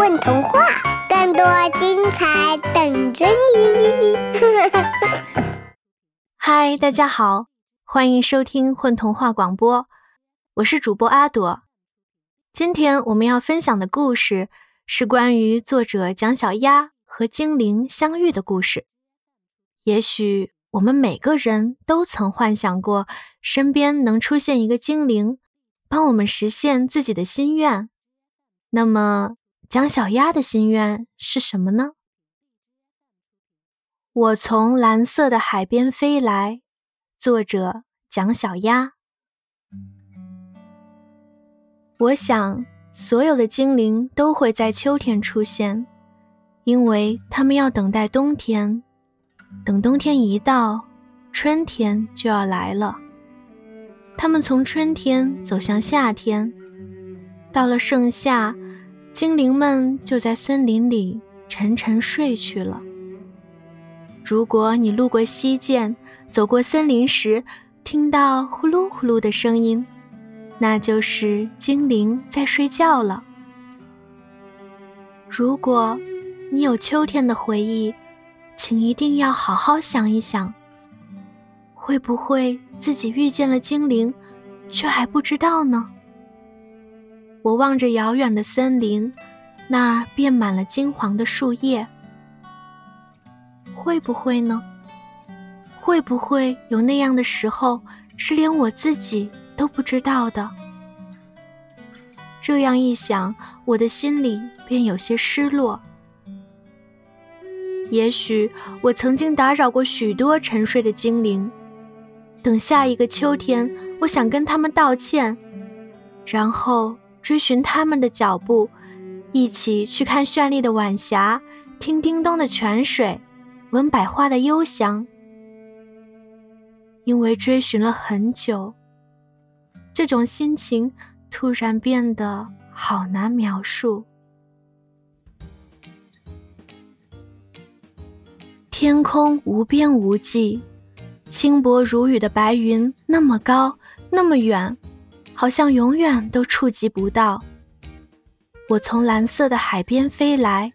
混童话，更多精彩等着你！嗨，大家好，欢迎收听混童话广播，我是主播阿朵。今天我们要分享的故事是关于作者蒋小丫和精灵相遇的故事。也许我们每个人都曾幻想过，身边能出现一个精灵，帮我们实现自己的心愿。那么，蒋小丫的心愿是什么呢？我从蓝色的海边飞来，作者蒋小丫。我想，所有的精灵都会在秋天出现，因为他们要等待冬天。等冬天一到，春天就要来了。他们从春天走向夏天，到了盛夏。精灵们就在森林里沉沉睡去了。如果你路过溪涧，走过森林时，听到呼噜呼噜的声音，那就是精灵在睡觉了。如果你有秋天的回忆，请一定要好好想一想，会不会自己遇见了精灵，却还不知道呢？我望着遥远的森林，那儿遍满了金黄的树叶。会不会呢？会不会有那样的时候，是连我自己都不知道的？这样一想，我的心里便有些失落。也许我曾经打扰过许多沉睡的精灵。等下一个秋天，我想跟他们道歉，然后。追寻他们的脚步，一起去看绚丽的晚霞，听叮咚的泉水，闻百花的幽香。因为追寻了很久，这种心情突然变得好难描述。天空无边无际，轻薄如雨的白云那么高，那么远。好像永远都触及不到。我从蓝色的海边飞来，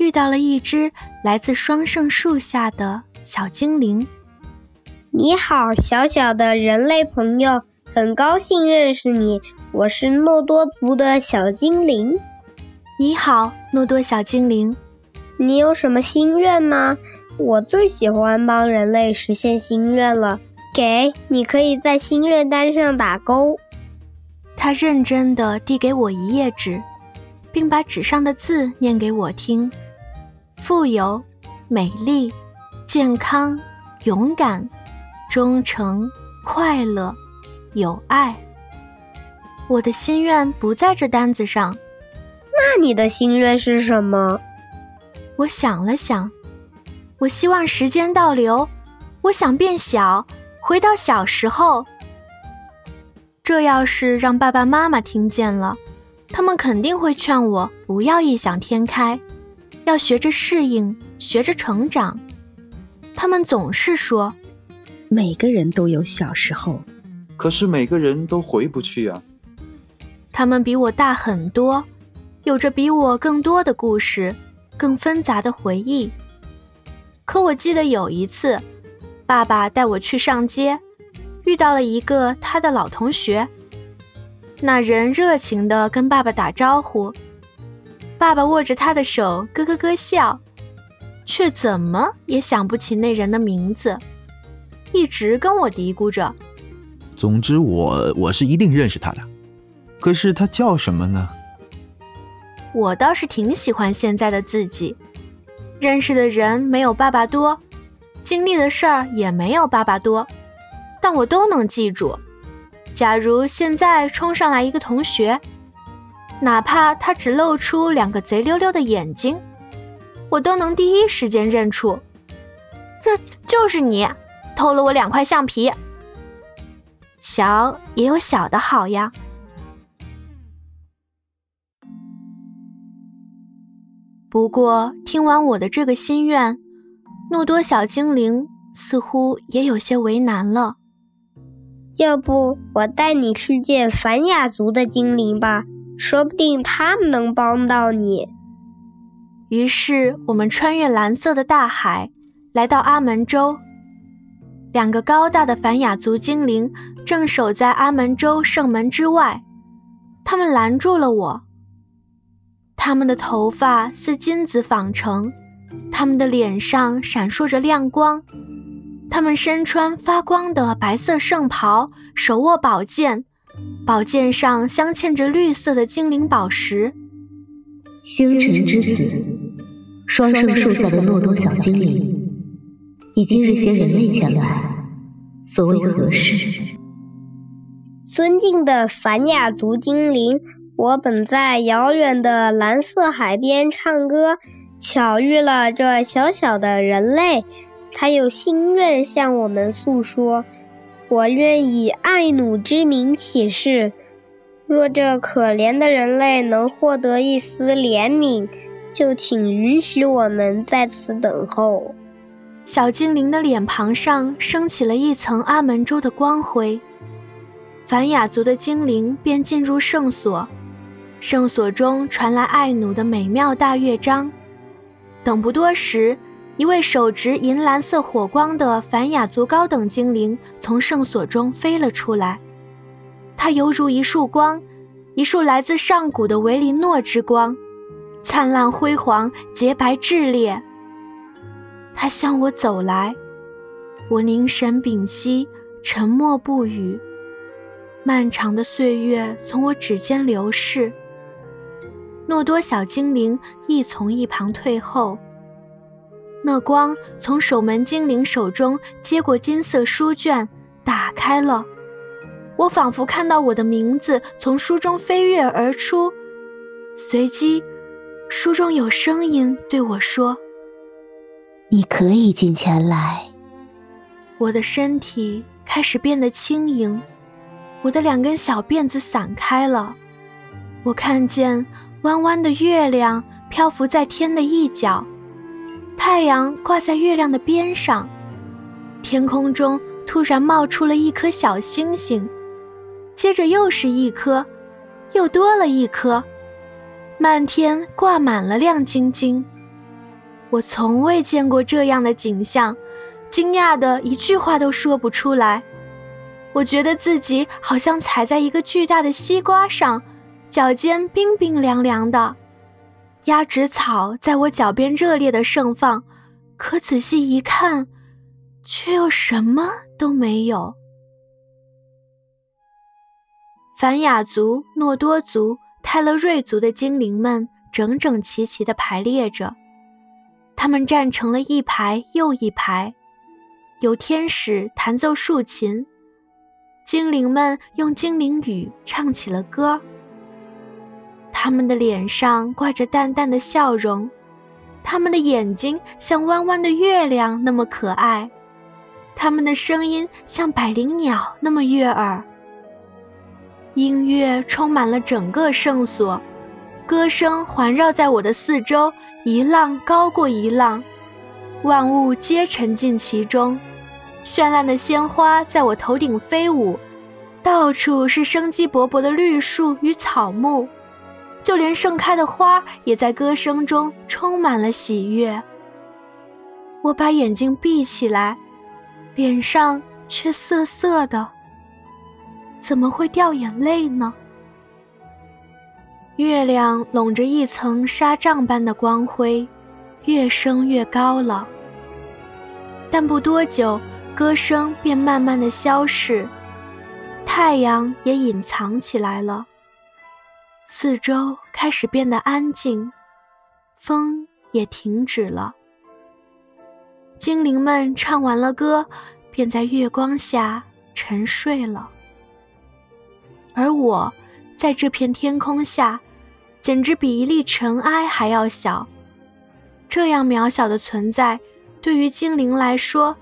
遇到了一只来自双圣树下的小精灵。你好，小小的人类朋友，很高兴认识你。我是诺多族的小精灵。你好，诺多小精灵。你有什么心愿吗？我最喜欢帮人类实现心愿了。给你，可以在心愿单上打勾。他认真地递给我一页纸，并把纸上的字念给我听：富有、美丽、健康、勇敢、忠诚、快乐、有爱。我的心愿不在这单子上。那你的心愿是什么？我想了想，我希望时间倒流，我想变小，回到小时候。这要是让爸爸妈妈听见了，他们肯定会劝我不要异想天开，要学着适应，学着成长。他们总是说，每个人都有小时候，可是每个人都回不去啊。他们比我大很多，有着比我更多的故事，更纷杂的回忆。可我记得有一次，爸爸带我去上街。遇到了一个他的老同学，那人热情地跟爸爸打招呼，爸爸握着他的手咯咯咯笑，却怎么也想不起那人的名字，一直跟我嘀咕着。总之，我我是一定认识他的，可是他叫什么呢？我倒是挺喜欢现在的自己，认识的人没有爸爸多，经历的事儿也没有爸爸多。但我都能记住。假如现在冲上来一个同学，哪怕他只露出两个贼溜溜的眼睛，我都能第一时间认出。哼，就是你，偷了我两块橡皮。小也有小的好呀。不过听完我的这个心愿，诺多小精灵似乎也有些为难了。要不我带你去见凡雅族的精灵吧，说不定他们能帮到你。于是我们穿越蓝色的大海，来到阿门洲。两个高大的凡雅族精灵正守在阿门洲圣门之外，他们拦住了我。他们的头发似金子纺成，他们的脸上闪烁着亮光，他们身穿发光的白色圣袍，手握宝剑，宝剑上镶嵌着绿色的精灵宝石。星辰之子，双圣树下的诺多小精灵。你今日携人类前来，所谓何事？尊敬的凡雅族精灵，我本在遥远的蓝色海边唱歌，巧遇了这小小的人类，他有心愿向我们诉说。我愿以爱努之名起誓，若这可怜的人类能获得一丝怜悯，就请允许我们在此等候。小精灵的脸庞上升起了一层阿门州的光辉，凡雅族的精灵便进入圣所，圣所中传来爱努的美妙大乐章。等不多时，一位手执银蓝色火光的凡雅族高等精灵从圣所中飞了出来，它犹如一束光，一束来自上古的维林诺之光，灿烂辉煌，洁白炽烈。他向我走来，我凝神屏息，沉默不语。漫长的岁月从我指尖流逝。诺多小精灵亦从一旁退后。那光从守门精灵手中接过金色书卷，打开了。我仿佛看到我的名字从书中飞跃而出，随即，书中有声音对我说。你可以进前来。我的身体开始变得轻盈，我的两根小辫子散开了。我看见弯弯的月亮漂浮在天的一角，太阳挂在月亮的边上，天空中突然冒出了一颗小星星，接着又是一颗，又多了一颗，漫天挂满了亮晶晶。我从未见过这样的景象，惊讶的一句话都说不出来。我觉得自己好像踩在一个巨大的西瓜上，脚尖冰冰凉凉的。鸭跖草在我脚边热烈的盛放，可仔细一看，却又什么都没有。凡雅族、诺多族、泰勒瑞族的精灵们整整齐齐地排列着。他们站成了一排又一排，有天使弹奏竖琴，精灵们用精灵语唱起了歌。他们的脸上挂着淡淡的笑容，他们的眼睛像弯弯的月亮那么可爱，他们的声音像百灵鸟那么悦耳。音乐充满了整个圣所。歌声环绕在我的四周，一浪高过一浪，万物皆沉浸其中。绚烂的鲜花在我头顶飞舞，到处是生机勃勃的绿树与草木，就连盛开的花也在歌声中充满了喜悦。我把眼睛闭起来，脸上却涩涩的，怎么会掉眼泪呢？月亮笼着一层纱帐般的光辉，越升越高了。但不多久，歌声便慢慢的消逝，太阳也隐藏起来了。四周开始变得安静，风也停止了。精灵们唱完了歌，便在月光下沉睡了。而我，在这片天空下。简直比一粒尘埃还要小，这样渺小的存在，对于精灵来说，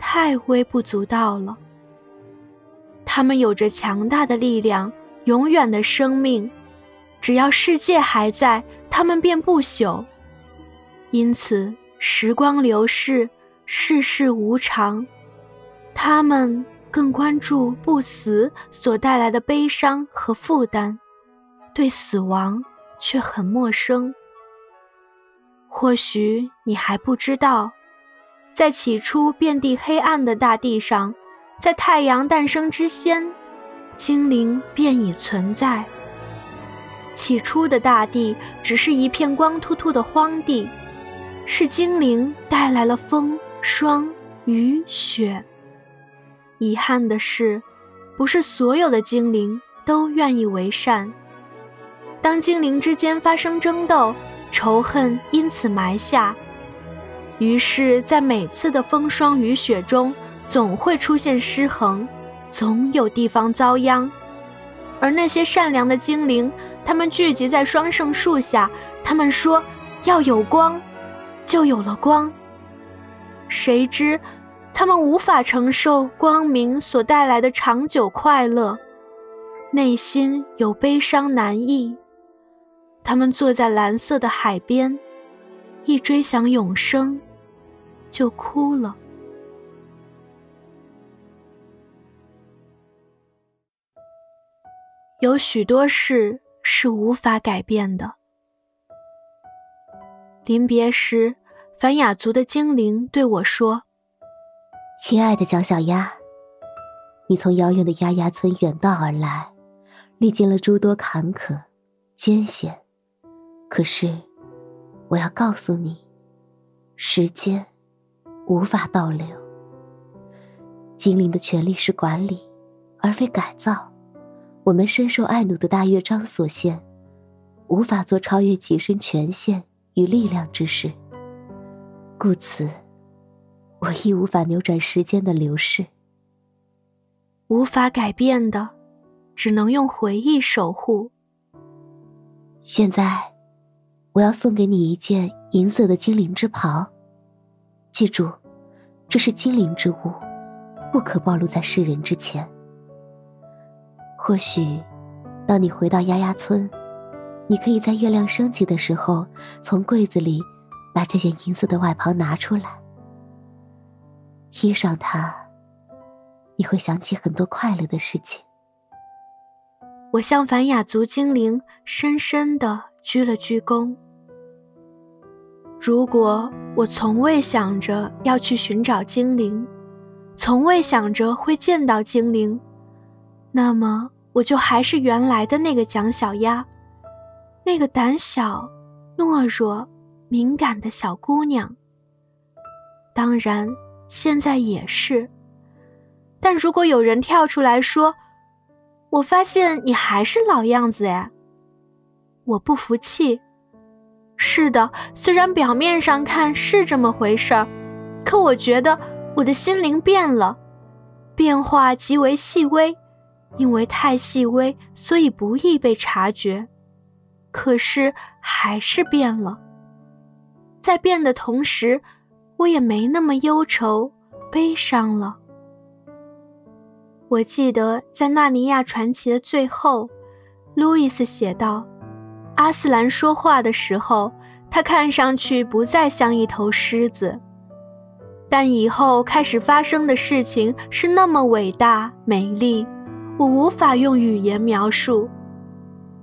太微不足道了。他们有着强大的力量，永远的生命，只要世界还在，他们便不朽。因此，时光流逝，世事无常，他们更关注不死所带来的悲伤和负担。对死亡却很陌生。或许你还不知道，在起初遍地黑暗的大地上，在太阳诞生之先，精灵便已存在。起初的大地只是一片光秃秃的荒地，是精灵带来了风、霜、雨、雪。遗憾的是，不是所有的精灵都愿意为善。当精灵之间发生争斗，仇恨因此埋下，于是，在每次的风霜雨雪中，总会出现失衡，总有地方遭殃。而那些善良的精灵，他们聚集在双圣树下，他们说：“要有光，就有了光。”谁知，他们无法承受光明所带来的长久快乐，内心有悲伤难抑。他们坐在蓝色的海边，一追想永生，就哭了。有许多事是无法改变的。临别时，凡雅族的精灵对我说：“亲爱的蒋小鸭，你从遥远的丫丫村远道而来，历经了诸多坎坷、艰险。”可是，我要告诉你，时间无法倒流。精灵的权利是管理，而非改造。我们深受爱努的大乐章所限，无法做超越己身权限与力量之事。故此，我亦无法扭转时间的流逝。无法改变的，只能用回忆守护。现在。我要送给你一件银色的精灵之袍，记住，这是精灵之物，不可暴露在世人之前。或许，当你回到丫丫村，你可以在月亮升起的时候，从柜子里把这件银色的外袍拿出来，披上它，你会想起很多快乐的事情。我向凡雅族精灵深深的鞠了鞠躬。如果我从未想着要去寻找精灵，从未想着会见到精灵，那么我就还是原来的那个蒋小鸭，那个胆小、懦弱、敏感的小姑娘。当然，现在也是。但如果有人跳出来说：“我发现你还是老样子哎。”我不服气。是的，虽然表面上看是这么回事儿，可我觉得我的心灵变了，变化极为细微，因为太细微，所以不易被察觉。可是还是变了，在变的同时，我也没那么忧愁、悲伤了。我记得在《纳尼亚传奇》的最后，路易斯写道。阿斯兰说话的时候，他看上去不再像一头狮子，但以后开始发生的事情是那么伟大美丽，我无法用语言描述。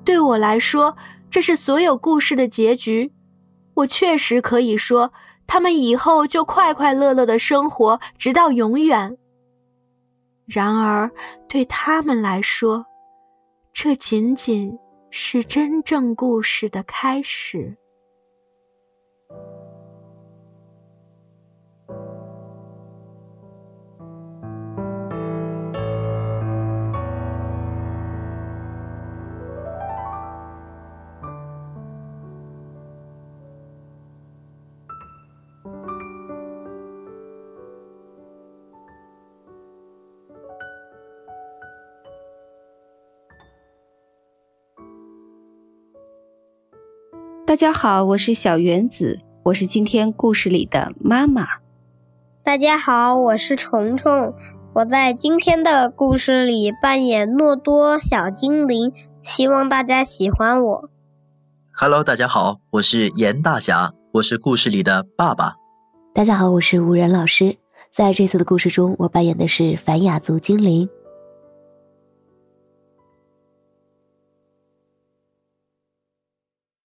对我来说，这是所有故事的结局。我确实可以说，他们以后就快快乐乐的生活，直到永远。然而，对他们来说，这仅仅……是真正故事的开始。大家好，我是小原子，我是今天故事里的妈妈。大家好，我是虫虫，我在今天的故事里扮演诺多小精灵，希望大家喜欢我。Hello，大家好，我是严大侠，我是故事里的爸爸。大家好，我是吴仁老师，在这次的故事中，我扮演的是凡雅族精灵。